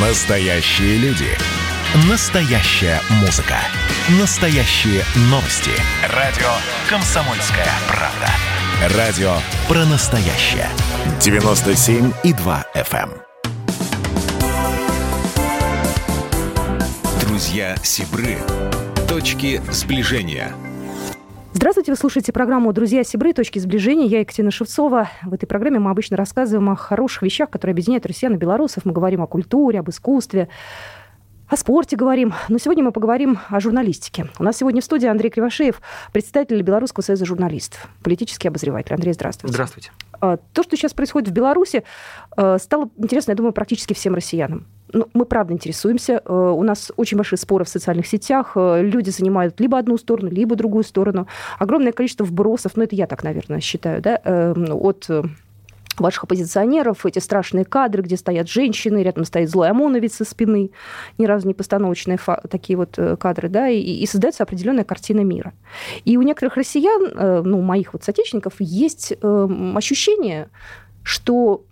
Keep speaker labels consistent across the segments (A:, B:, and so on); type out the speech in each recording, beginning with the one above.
A: Настоящие люди. Настоящая музыка. Настоящие новости. Радио «Комсомольская правда». Радио про настоящее. 97,2 FM. эм. Друзья Сибры. Точки сближения.
B: Здравствуйте, вы слушаете программу «Друзья Сибры. Точки сближения». Я Екатерина Шевцова. В этой программе мы обычно рассказываем о хороших вещах, которые объединяют россиян и белорусов. Мы говорим о культуре, об искусстве, о спорте говорим. Но сегодня мы поговорим о журналистике. У нас сегодня в студии Андрей Кривошеев, председатель Белорусского союза журналистов, политический обозреватель. Андрей, здравствуйте.
C: Здравствуйте.
B: А, то, что сейчас происходит в Беларуси, а, стало интересно, я думаю, практически всем россиянам. Ну, мы правда интересуемся. А, у нас очень большие споры в социальных сетях. Люди занимают либо одну сторону, либо другую сторону. Огромное количество вбросов, ну, это я так, наверное, считаю, да, от ваших оппозиционеров, эти страшные кадры, где стоят женщины, рядом стоит злой ОМОНовец со спины, ни разу не постановочные такие вот э, кадры, да, и, и создается определенная картина мира. И у некоторых россиян, э, ну, моих вот соотечественников, есть э, ощущение, что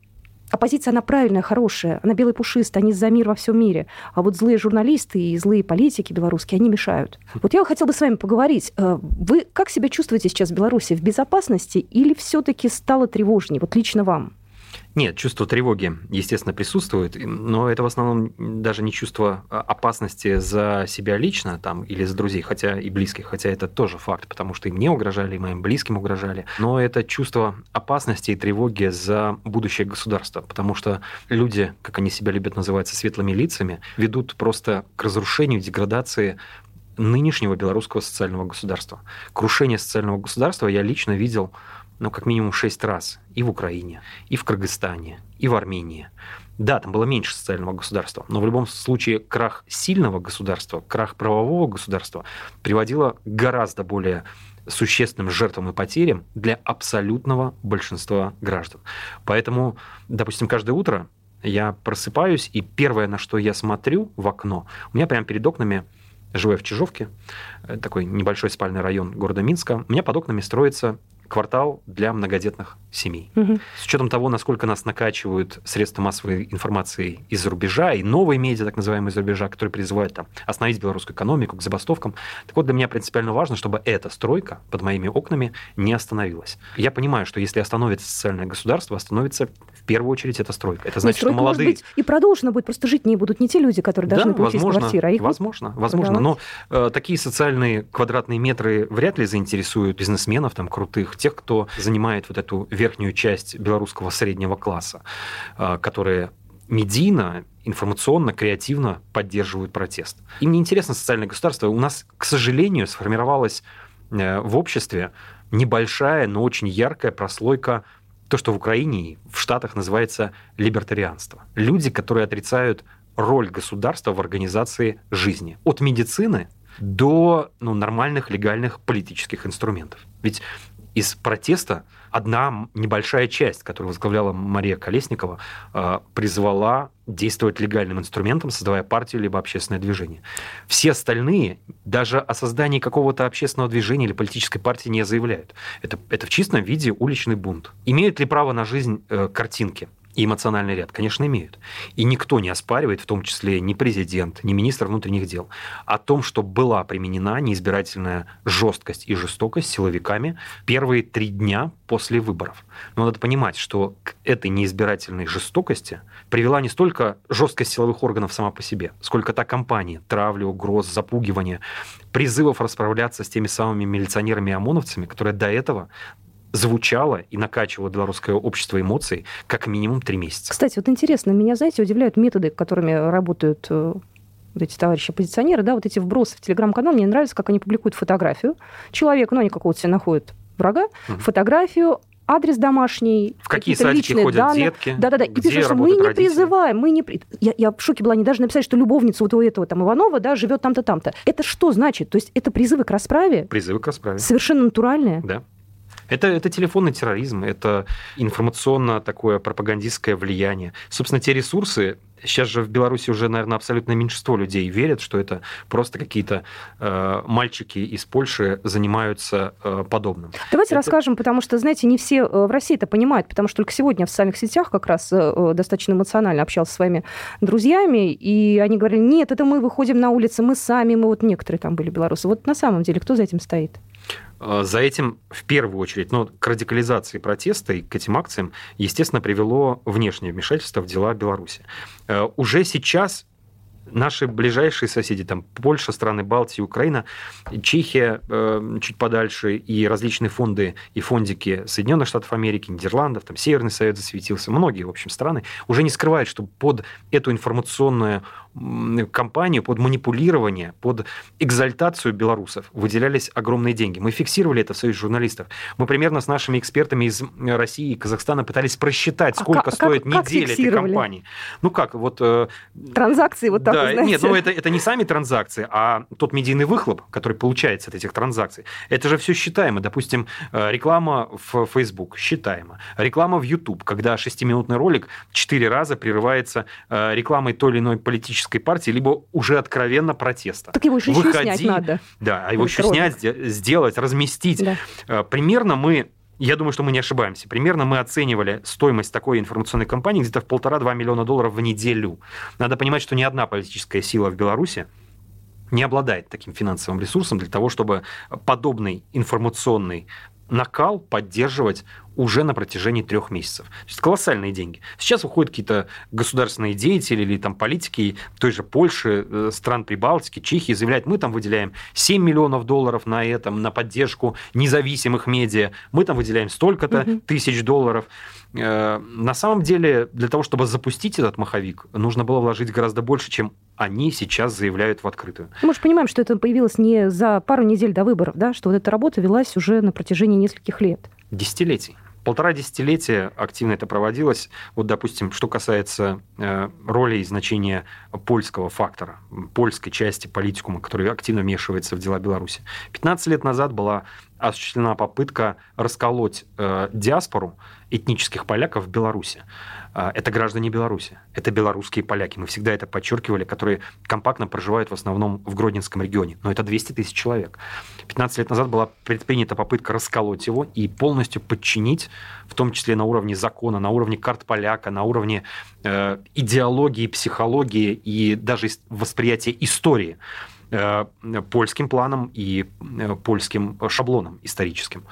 B: оппозиция, она правильная, хорошая, она белый пушистый, они за мир во всем мире. А вот злые журналисты и злые политики белорусские, они мешают. Вот я хотела бы с вами поговорить. Вы как себя чувствуете сейчас в Беларуси? В безопасности или все-таки стало тревожнее? Вот лично вам?
C: Нет, чувство тревоги, естественно, присутствует, но это в основном даже не чувство а, опасности за себя лично там, или за друзей, хотя и близких, хотя это тоже факт, потому что и мне угрожали, и моим близким угрожали. Но это чувство опасности и тревоги за будущее государства, потому что люди, как они себя любят называть, со светлыми лицами, ведут просто к разрушению, деградации нынешнего белорусского социального государства. Крушение социального государства я лично видел ну, как минимум шесть раз и в Украине, и в Кыргызстане, и в Армении. Да, там было меньше социального государства, но в любом случае крах сильного государства, крах правового государства приводило к гораздо более существенным жертвам и потерям для абсолютного большинства граждан. Поэтому, допустим, каждое утро я просыпаюсь, и первое, на что я смотрю в окно, у меня прямо перед окнами живу я в Чижовке, э, такой небольшой спальный район города Минска, у меня под окнами строится квартал для многодетных семей. Угу. С учетом того, насколько нас накачивают средства массовой информации из-за рубежа и новые медиа, так называемые из-за рубежа, которые призывают там, остановить белорусскую экономику к забастовкам. Так вот, для меня принципиально важно, чтобы эта стройка под моими окнами не остановилась. Я понимаю, что если остановится социальное государство, остановится первую очередь эта стройка. Это значит, что молодые...
B: Может быть, и продолжена будет, просто жить не будут не те люди, которые должны
C: да,
B: получить
C: возможно,
B: квартиры, а их
C: Возможно, возможно. Но э, такие социальные квадратные метры вряд ли заинтересуют бизнесменов там крутых, тех, кто занимает вот эту верхнюю часть белорусского среднего класса, э, которые медийно, информационно, креативно поддерживают протест. Им не интересно социальное государство. У нас, к сожалению, сформировалась э, в обществе небольшая, но очень яркая прослойка то, что в Украине и в Штатах называется либертарианство. Люди, которые отрицают роль государства в организации жизни. От медицины до ну, нормальных легальных политических инструментов. Ведь из протеста одна небольшая часть, которую возглавляла Мария Колесникова, э, призвала действовать легальным инструментом, создавая партию либо общественное движение. Все остальные даже о создании какого-то общественного движения или политической партии не заявляют. Это, это в чистом виде уличный бунт. Имеют ли право на жизнь э, картинки? И эмоциональный ряд, конечно, имеют. И никто не оспаривает, в том числе ни президент, ни министр внутренних дел, о том, что была применена неизбирательная жесткость и жестокость силовиками первые три дня после выборов. Но надо понимать, что к этой неизбирательной жестокости привела не столько жесткость силовых органов сама по себе, сколько та кампания травли, угроз, запугивания, призывов расправляться с теми самыми милиционерами и ОМОНовцами, которые до этого звучало и накачивало белорусское общество эмоций как минимум три месяца.
B: Кстати, вот интересно, меня, знаете, удивляют методы, которыми работают э, вот эти товарищи оппозиционеры, да, вот эти вбросы в телеграм-канал, мне нравится, как они публикуют фотографию человека, ну, они какого-то себе находят врага, угу. фотографию, адрес домашний,
C: в какие садики личные ходят данные. детки,
B: да, да, да. И пишут, что мы не родители. призываем, мы не. Я, я в шоке была, не даже написать, что любовница вот у этого там Иванова, да, живет там-то, там-то. Это что значит? То есть это призывы к расправе?
C: Призывы к расправе.
B: Совершенно натуральные.
C: Да. Это, это телефонный терроризм, это информационно такое пропагандистское влияние. Собственно, те ресурсы, сейчас же в Беларуси уже, наверное, абсолютное меньшинство людей верят, что это просто какие-то э, мальчики из Польши занимаются э, подобным.
B: Давайте
C: это...
B: расскажем, потому что, знаете, не все э, в России это понимают, потому что только сегодня в социальных сетях как раз э, э, достаточно эмоционально общался со своими друзьями, и они говорили, нет, это мы выходим на улицы, мы сами, мы вот некоторые там были белорусы. Вот на самом деле, кто за этим стоит?
C: За этим в первую очередь, ну, к радикализации протеста и к этим акциям, естественно, привело внешнее вмешательство в дела Беларуси. Уже сейчас наши ближайшие соседи, там Польша, страны Балтии, Украина, Чехия э, чуть подальше, и различные фонды и фондики Соединенных Штатов Америки, Нидерландов, там Северный Совет засветился, многие, в общем, страны уже не скрывают, что под эту информационную кампанию, под манипулирование, под экзальтацию белорусов выделялись огромные деньги. Мы фиксировали это в Союзе журналистов. Мы примерно с нашими экспертами из России и Казахстана пытались просчитать, а сколько а стоит как, неделя как этой кампании. Ну как, вот... Э,
B: транзакции вот так,
C: да,
B: знаете.
C: Нет, ну это, это не сами транзакции, а тот медийный выхлоп, который получается от этих транзакций. Это же все считаемо. Допустим, э, реклама в Facebook считаемо. Реклама в YouTube, когда шестиминутный ролик четыре раза прерывается э, рекламой той или иной политической партии, либо уже откровенно протеста.
B: Так его еще, Выходи, снять надо.
C: Да, а его еще снять, сделать, разместить. Да. Э, примерно мы я думаю, что мы не ошибаемся. Примерно мы оценивали стоимость такой информационной кампании где-то в полтора-два миллиона долларов в неделю. Надо понимать, что ни одна политическая сила в Беларуси не обладает таким финансовым ресурсом для того, чтобы подобный информационный накал поддерживать уже на протяжении трех месяцев. То есть колоссальные деньги. Сейчас выходят какие-то государственные деятели или там политики той же Польши, э, стран Прибалтики, Чехии заявляют, мы там выделяем 7 миллионов долларов на этом, на поддержку независимых медиа, мы там выделяем столько-то угу. тысяч долларов. Э, на самом деле, для того, чтобы запустить этот маховик, нужно было вложить гораздо больше, чем они сейчас заявляют в открытую.
B: Мы же понимаем, что это появилось не за пару недель до выборов, да, что вот эта работа велась уже на протяжении нескольких лет.
C: Десятилетий полтора десятилетия активно это проводилось. Вот, допустим, что касается э, роли и значения польского фактора, польской части политикума, который активно вмешивается в дела Беларуси. 15 лет назад была осуществлена попытка расколоть э, диаспору этнических поляков в Беларуси. А, это граждане Беларуси, это белорусские поляки. Мы всегда это подчеркивали, которые компактно проживают в основном в Гродненском регионе. Но это 200 тысяч человек. 15 лет назад была предпринята попытка расколоть его и полностью подчинить, в том числе на уровне закона, на уровне карт поляка, на уровне э, идеологии, психологии и даже восприятия истории э, польским планом и э, польским шаблоном историческим.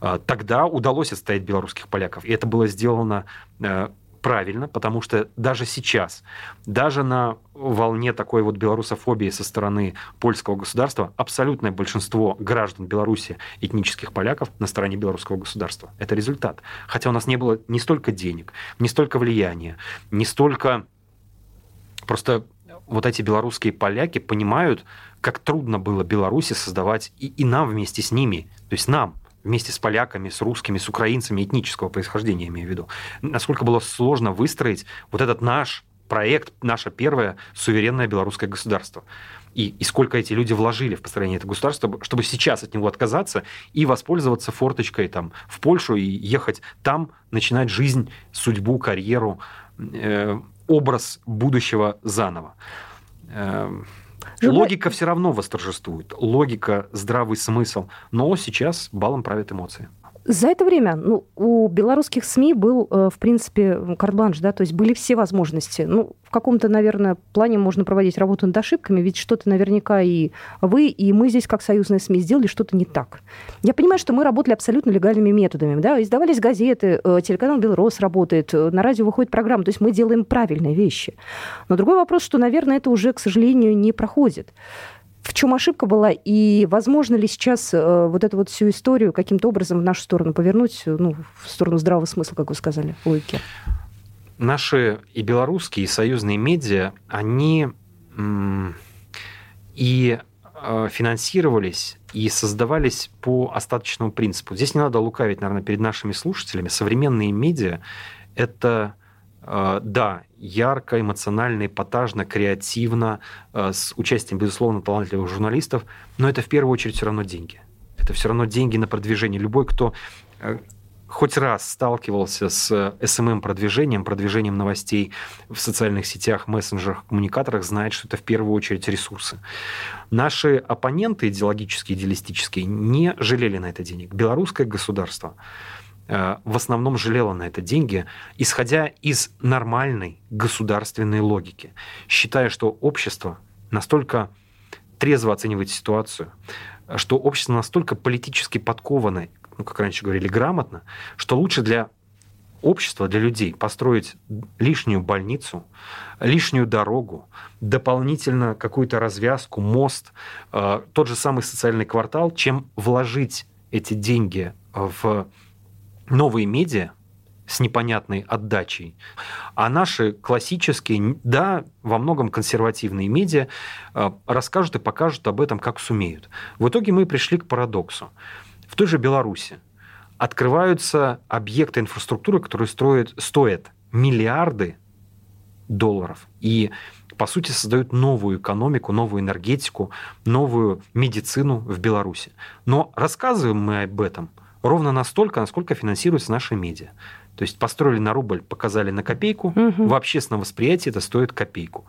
C: Э, тогда удалось отстоять белорусских поляков, и это было сделано э, правильно, потому что даже сейчас, даже на волне такой вот белорусофобии со стороны польского государства, абсолютное большинство граждан Беларуси, этнических поляков, на стороне белорусского государства. Это результат. Хотя у нас не было не столько денег, не столько влияния, не столько... Просто вот эти белорусские поляки понимают, как трудно было Беларуси создавать и, и нам вместе с ними, то есть нам, вместе с поляками, с русскими, с украинцами этнического происхождения, имею в виду, насколько было сложно выстроить вот этот наш проект, наше первое суверенное белорусское государство. И, и сколько эти люди вложили в построение этого государства, чтобы сейчас от него отказаться и воспользоваться форточкой там, в Польшу и ехать там, начинать жизнь, судьбу, карьеру, э, образ будущего заново. Э, Журнал... Логика все равно восторжествует. Логика, здравый смысл. Но сейчас балом правят эмоции.
B: За это время ну, у белорусских СМИ был, э, в принципе, карт-бланш, да, то есть были все возможности. Ну, в каком-то, наверное, плане можно проводить работу над ошибками, ведь что-то наверняка и вы, и мы здесь, как союзные СМИ, сделали что-то не так. Я понимаю, что мы работали абсолютно легальными методами, да, издавались газеты, э, телеканал «Белрос» работает, э, на радио выходит программа, то есть мы делаем правильные вещи. Но другой вопрос, что, наверное, это уже, к сожалению, не проходит в чем ошибка была, и возможно ли сейчас э, вот эту вот всю историю каким-то образом в нашу сторону повернуть, ну, в сторону здравого смысла, как вы сказали, логики?
C: Наши и белорусские, и союзные медиа, они и э, финансировались и создавались по остаточному принципу. Здесь не надо лукавить, наверное, перед нашими слушателями. Современные медиа – это Э, да, ярко, эмоционально, эпатажно, креативно, э, с участием, безусловно, талантливых журналистов, но это в первую очередь все равно деньги. Это все равно деньги на продвижение. Любой, кто э, хоть раз сталкивался с SMM-продвижением, продвижением новостей в социальных сетях, мессенджерах, коммуникаторах, знает, что это в первую очередь ресурсы. Наши оппоненты идеологические, идеалистические не жалели на это денег. Белорусское государство э, в основном жалело на это деньги, исходя из нормальной государственной логики, считая, что общество настолько трезво оценивает ситуацию, что общество настолько политически подкованное ну, как раньше говорили, грамотно, что лучше для общества, для людей построить лишнюю больницу, лишнюю дорогу, дополнительно какую-то развязку, мост, э, тот же самый социальный квартал, чем вложить эти деньги в новые медиа, с непонятной отдачей. А наши классические, да, во многом консервативные медиа э, расскажут и покажут об этом, как сумеют. В итоге мы пришли к парадоксу. В той же Беларуси открываются объекты инфраструктуры, которые строят, стоят миллиарды долларов. И, по сути, создают новую экономику, новую энергетику, новую медицину в Беларуси. Но рассказываем мы об этом ровно настолько, насколько финансируются наши медиа. То есть построили на рубль, показали на копейку, угу. в общественном восприятии это стоит копейку.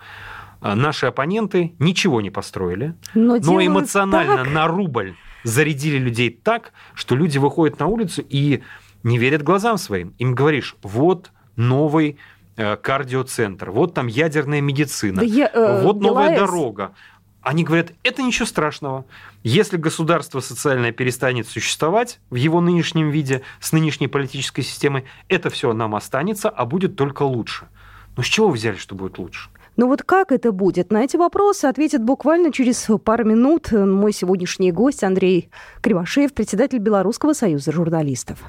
C: А наши оппоненты ничего не построили, но, но эмоционально так. на рубль зарядили людей так, что люди выходят на улицу и не верят глазам своим. Им говоришь, вот новый э, кардиоцентр, вот там ядерная медицина, да я, э, вот новая ГЛС. дорога. Они говорят, это ничего страшного. Если государство социальное перестанет существовать в его нынешнем виде, с нынешней политической системой, это все нам останется, а будет только лучше. Но с чего вы взяли, что будет лучше?
B: Но вот как это будет? На эти вопросы ответит буквально через пару минут мой сегодняшний гость Андрей Кривошеев, председатель Белорусского союза журналистов.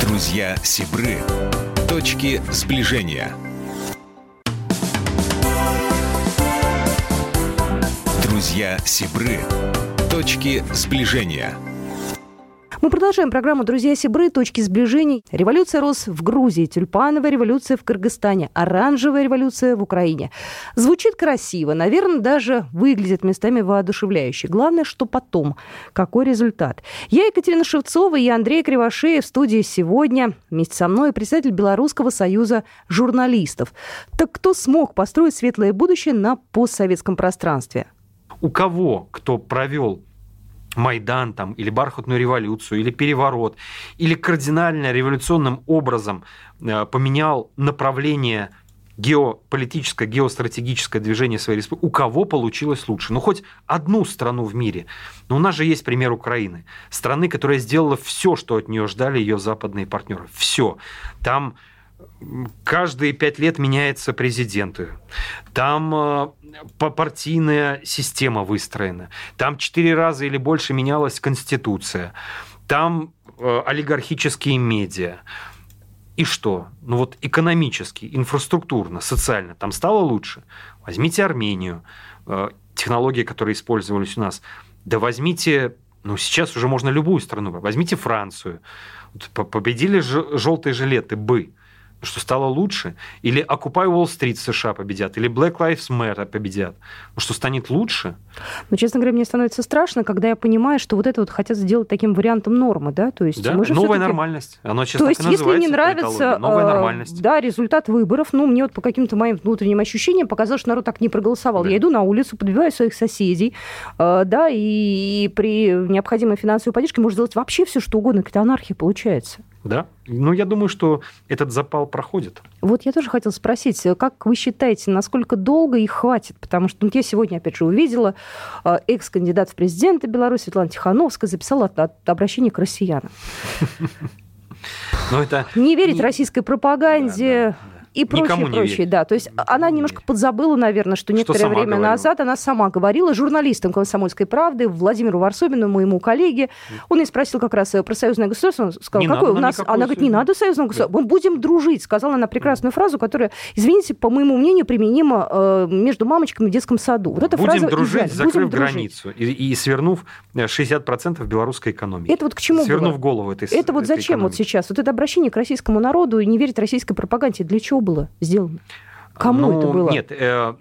A: Друзья Сибры. Точки сближения. Друзья Сибры. Точки сближения.
B: Мы продолжаем программу «Друзья Сибры. Точки сближений». Революция рос в Грузии, тюльпановая революция в Кыргызстане, оранжевая революция в Украине. Звучит красиво, наверное, даже выглядит местами воодушевляюще. Главное, что потом. Какой результат? Я Екатерина Шевцова и Андрей Кривошеев в студии сегодня. Вместе со мной председатель Белорусского союза журналистов. Так кто смог построить светлое будущее на постсоветском пространстве?
C: У кого, кто провел Майдан там, или бархатную революцию, или переворот, или кардинально революционным образом э, поменял направление геополитическое, геостратегическое движение своей республики, у кого получилось лучше? Ну, хоть одну страну в мире. Но у нас же есть пример Украины. Страны, которая сделала все, что от нее ждали ее западные партнеры. Все. Там каждые пять лет меняется президент. Там э, партийная система выстроена. Там четыре раза или больше менялась конституция. Там э, олигархические медиа. И что? Ну вот экономически, инфраструктурно, социально там стало лучше. Возьмите Армению, э, технологии, которые использовались у нас. Да возьмите, ну сейчас уже можно любую страну, возьмите Францию. Победили желтые жилеты, бы что стало лучше, или Occupy Wall Street США победят, или Black Lives Matter победят, что станет лучше.
B: Но, честно говоря, мне становится страшно, когда я понимаю, что вот это вот хотят сделать таким вариантом нормы, да, то есть
C: да?
B: мы
C: же новая нормальность,
B: оно сейчас То есть, если не нравится,
C: новая э, нормальность.
B: да, результат выборов, ну, мне вот по каким-то моим внутренним ощущениям показалось, что народ так не проголосовал. Да. Я иду на улицу, подбиваю своих соседей, э, да, и, и при необходимой финансовой поддержке можно сделать вообще все, что угодно, какая-то анархия получается.
C: Да. Ну, я думаю, что этот запал проходит.
B: Вот я тоже хотела спросить, как вы считаете, насколько долго их хватит? Потому что ну, я сегодня, опять же, увидела, э, экс-кандидат в президенты Беларуси Светлана Тихановская записала от, от обращение к россиянам. Но это... Не верить российской пропаганде, и прочее, прочее. Да, то есть Никому она немножко подзабыла, наверное, что некоторое что время говорила. назад она сама говорила журналистам «Комсомольской правды» Владимиру Варсобину, моему коллеге. Он ей спросил как раз про союзное государство. Он сказал, не какое у нас... Она говорит, не надо союзного государства. Да. Мы будем дружить. Сказала она прекрасную фразу, которая, извините, по моему мнению, применима э, между мамочками в детском саду. Вот эта
C: будем
B: фраза
C: дружить, идеальна. закрыв будем границу и, и свернув 60% белорусской экономики.
B: Это вот к чему
C: Свернув было? голову этой
B: Это вот зачем экономики? вот сейчас? Вот это обращение к российскому народу и не верить российской пропаганде. Для чего было сделано? Кому ну, это было?
C: Нет, э,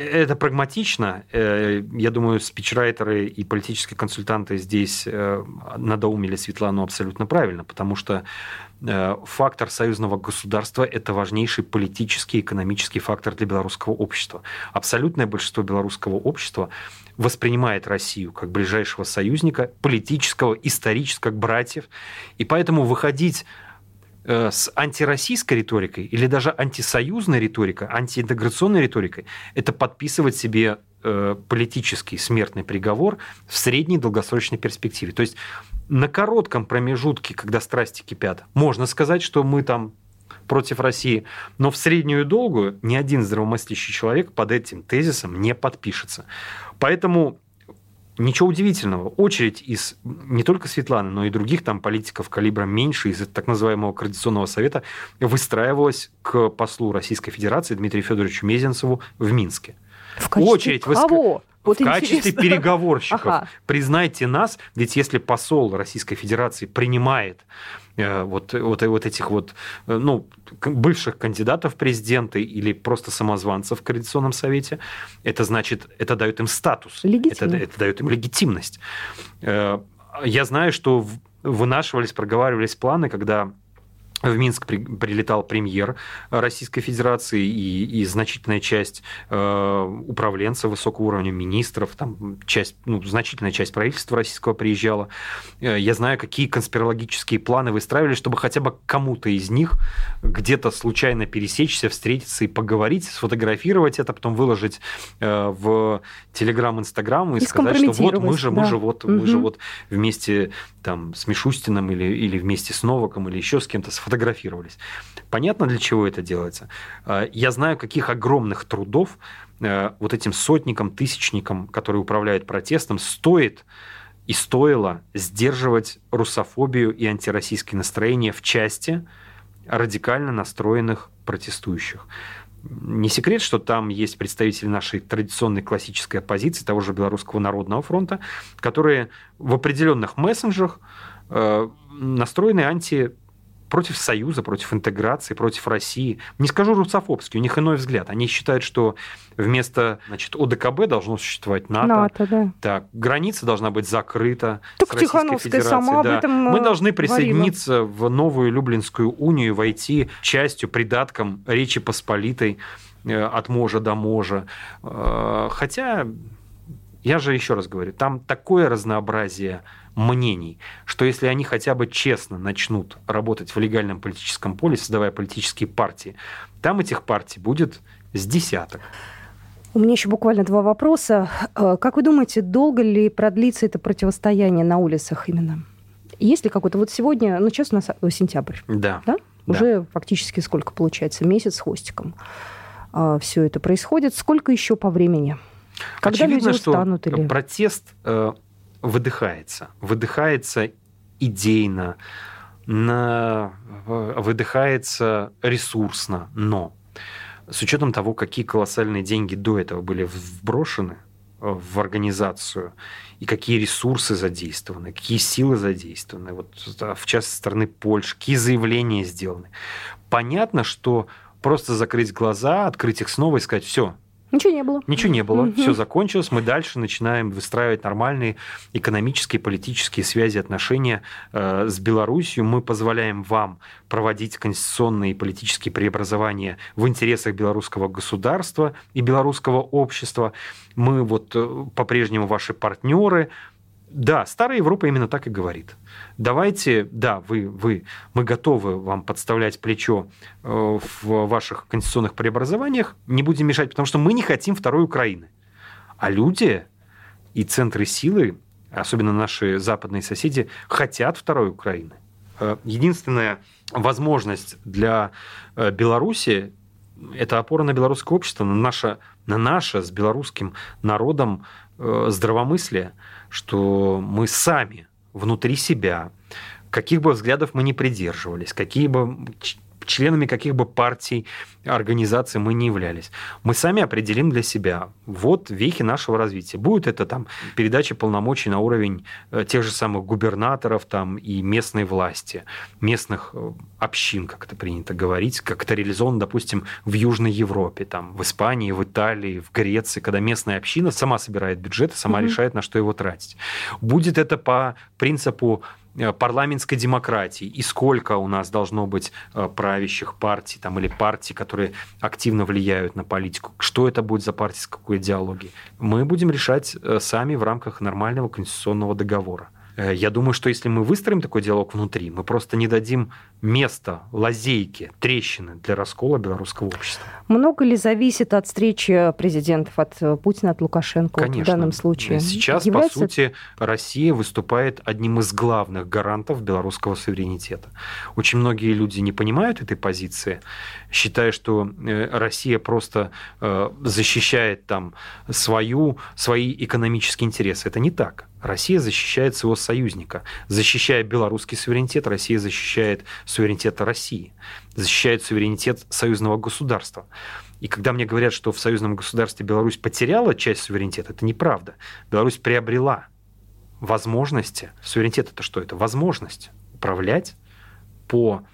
C: это прагматично. Э, я думаю, спичрайтеры и политические консультанты здесь э, надоумили Светлану абсолютно правильно, потому что э, фактор союзного государства – это важнейший политический и экономический фактор для белорусского общества. Абсолютное большинство белорусского общества воспринимает Россию как ближайшего союзника, политического, исторического, как братьев. И поэтому выходить с антироссийской риторикой или даже антисоюзной риторикой, антиинтеграционной риторикой, это подписывать себе э, политический смертный приговор в средней долгосрочной перспективе. То есть на коротком промежутке, когда страсти кипят, можно сказать, что мы там против России, но в среднюю и долгую ни один здравомыслящий человек под этим тезисом не подпишется. Поэтому Ничего удивительного. Очередь из не только Светланы, но и других там политиков калибра меньше из так называемого Координационного совета выстраивалась к послу Российской Федерации Дмитрию Федоровичу Мезенцеву в Минске.
B: В качестве Очередь кого?
C: Вот в интересно. качестве переговорщиков. Ага. Признайте нас, ведь если посол Российской Федерации принимает э, вот, вот, вот этих вот э, ну, бывших кандидатов в президенты или просто самозванцев в Координационном совете, это значит, это дает им статус, это, это дает им легитимность. Э, я знаю, что вынашивались, проговаривались планы, когда в Минск при, прилетал премьер Российской Федерации и, и значительная часть э, управленцев высокого уровня, министров, там часть, ну, значительная часть правительства российского приезжала. Э, я знаю, какие конспирологические планы выстраивали, чтобы хотя бы кому-то из них где-то случайно пересечься, встретиться и поговорить, сфотографировать это, потом выложить э, в Телеграм, Инстаграм и, и сказать, что вот мы же, мы же вот, угу. мы же вот вместе там с Мишустиным или, или вместе с Новаком или еще с кем-то сфотографировались. Понятно, для чего это делается? А, я знаю, каких огромных трудов э, вот этим сотникам, тысячникам, которые управляют протестом, стоит и стоило сдерживать русофобию и антироссийские настроения в части радикально настроенных протестующих. Не секрет, что там есть представители нашей традиционной классической оппозиции, того же Белорусского народного фронта, которые в определенных мессенджерах э, настроены анти против Союза, против интеграции, против России. Не скажу русофобский, у них иной взгляд. Они считают, что вместо значит, ОДКБ должно существовать НАТО. НАТО да. Так, граница должна быть закрыта так с Российской Федерацией. Сама да. об этом Мы э, должны присоединиться говорила. в новую Люблинскую унию, войти частью, придатком Речи Посполитой э, от можа до можа. Э, хотя, я же еще раз говорю, там такое разнообразие мнений, что если они хотя бы честно начнут работать в легальном политическом поле, создавая политические партии, там этих партий будет с десяток.
B: У меня еще буквально два вопроса. Э, как вы думаете, долго ли продлится это противостояние на улицах именно? Есть ли какой-то... Вот сегодня, ну, сейчас у нас э, сентябрь.
C: Да.
B: да? Уже да. фактически сколько получается? Месяц с хвостиком. А, Все это происходит. Сколько еще по времени?
C: Когда Очевидно, люди устанут? Что или... протест э, выдыхается. Выдыхается идейно, на, выдыхается ресурсно, но с учетом того, какие колоссальные деньги до этого были вброшены в организацию, и какие ресурсы задействованы, какие силы задействованы, вот в частности стороны Польши, какие заявления сделаны. Понятно, что просто закрыть глаза, открыть их снова и сказать, все,
B: Ничего не было.
C: Ничего не было. Угу. Все закончилось. Мы дальше начинаем выстраивать нормальные экономические, политические связи, отношения э, с Беларусью. Мы позволяем вам проводить конституционные и политические преобразования в интересах белорусского государства и белорусского общества. Мы вот э, по-прежнему ваши партнеры. Да, старая Европа именно так и говорит давайте, да, вы, вы, мы готовы вам подставлять плечо э, в ваших конституционных преобразованиях, не будем мешать, потому что мы не хотим второй Украины. А люди и центры силы, особенно наши западные соседи, хотят второй Украины. Э, единственная возможность для э, Беларуси – это опора на белорусское общество, на наше, на наше с белорусским народом здравомыслие, что мы сами внутри себя, каких бы взглядов мы ни придерживались, какие бы членами каких бы партий, организаций мы не являлись. Мы сами определим для себя, вот вехи нашего развития. Будет это там передача полномочий на уровень э, тех же самых губернаторов там и местной власти, местных э, общин, как это принято говорить, как это реализовано, допустим, в Южной Европе, там, в Испании, в Италии, в Греции, когда местная община сама собирает бюджет и сама mm-hmm. решает, на что его тратить. Будет это по принципу парламентской демократии? И сколько у нас должно быть э, правящих партий там, или партий, которые активно влияют на политику, что это будет за партия, с какой идеологией, мы будем решать э, сами в рамках нормального конституционного договора. Я думаю, что если мы выстроим такой диалог внутри, мы просто не дадим место, лазейки, трещины для раскола белорусского общества.
B: Много ли зависит от встречи президентов, от э, Путина, от Лукашенко
C: Конечно.
B: в данном случае?
C: Сейчас, Является... по сути, Россия выступает одним из главных гарантов белорусского суверенитета. Очень многие люди не понимают этой позиции, считая, что э, Россия просто э, защищает там свою, свои экономические интересы. Это не так. Россия защищает своего союзника. Защищая белорусский суверенитет, Россия защищает суверенитета России, защищает суверенитет союзного государства. И когда мне говорят, что в союзном государстве Беларусь потеряла часть суверенитета, это неправда. Беларусь приобрела возможности. Суверенитет это что? Это возможность управлять по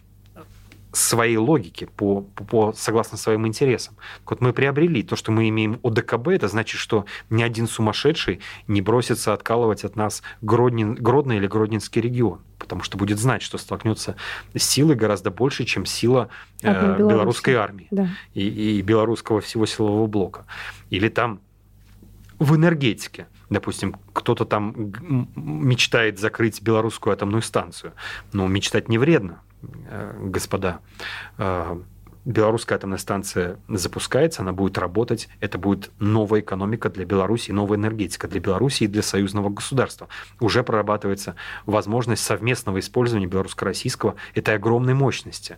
C: своей логике, по, по, по, согласно своим интересам. Так вот мы приобрели то, что мы имеем ОДКБ, это значит, что ни один сумасшедший не бросится откалывать от нас Гроднин, Гродный или Гродненский регион, потому что будет знать, что столкнется с силой гораздо больше, чем сила э, белорусской армии да. и, и белорусского всего силового блока. Или там в энергетике. Допустим, кто-то там мечтает закрыть белорусскую атомную станцию. Но мечтать не вредно. Э, господа, э, белорусская атомная станция запускается, она будет работать, это будет новая экономика для Беларуси, новая энергетика для Беларуси и для союзного государства. Уже прорабатывается возможность совместного использования белорусско-российского этой огромной мощности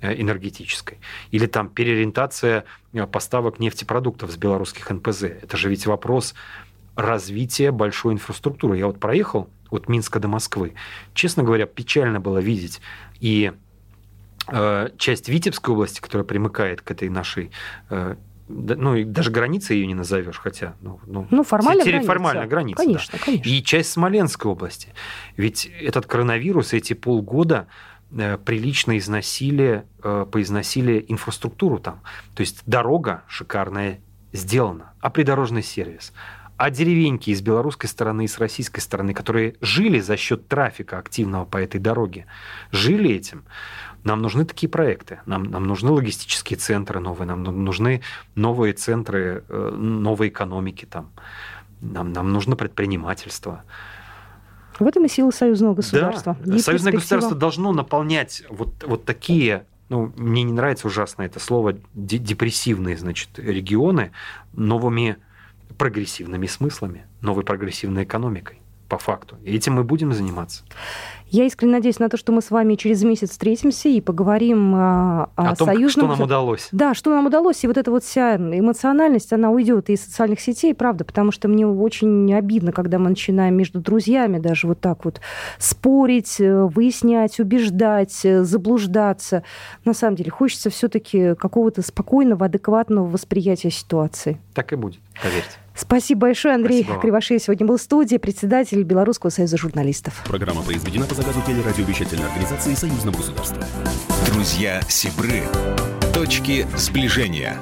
C: э, энергетической. Или там переориентация поставок нефтепродуктов с белорусских НПЗ. Это же ведь вопрос развития большой инфраструктуры. Я вот проехал от Минска до Москвы. Честно говоря, печально было видеть и э, часть Витебской области, которая примыкает к этой нашей э, ну, и даже границы ее не назовешь, хотя... Ну,
B: ну, ну формально граница.
C: Формально граница,
B: конечно,
C: да.
B: конечно.
C: И часть Смоленской области. Ведь этот коронавирус, эти полгода э, прилично износили, э, поизносили инфраструктуру там. То есть дорога шикарная сделана, а придорожный сервис, а деревеньки из белорусской стороны и с российской стороны, которые жили за счет трафика активного по этой дороге, жили этим. Нам нужны такие проекты, нам, нам нужны логистические центры новые, нам нужны новые центры э, новой экономики там, нам, нам нужно предпринимательство.
B: В этом и сила союзного государства.
C: Да. Союзное государство должно наполнять вот, вот такие ну, мне не нравится ужасно это слово, депрессивные, значит, регионы новыми прогрессивными смыслами, новой прогрессивной экономикой по факту. И этим мы будем заниматься.
B: Я искренне надеюсь на то, что мы с вами через месяц встретимся и поговорим о,
C: о, о том, союзном... что нам удалось.
B: Да, что нам удалось. И вот эта вот вся эмоциональность, она уйдет из социальных сетей, правда, потому что мне очень обидно, когда мы начинаем между друзьями даже вот так вот спорить, э, выяснять, убеждать, э, заблуждаться. На самом деле хочется все-таки какого-то спокойного, адекватного восприятия ситуации.
C: Так и будет, поверьте.
B: Спасибо большое. Андрей Спасибо Кривошеев сегодня был в студии, председатель Белорусского союза журналистов.
A: Программа произведена по заказу телерадиовещательной организации Союзного государства. Друзья Сибры. Точки сближения.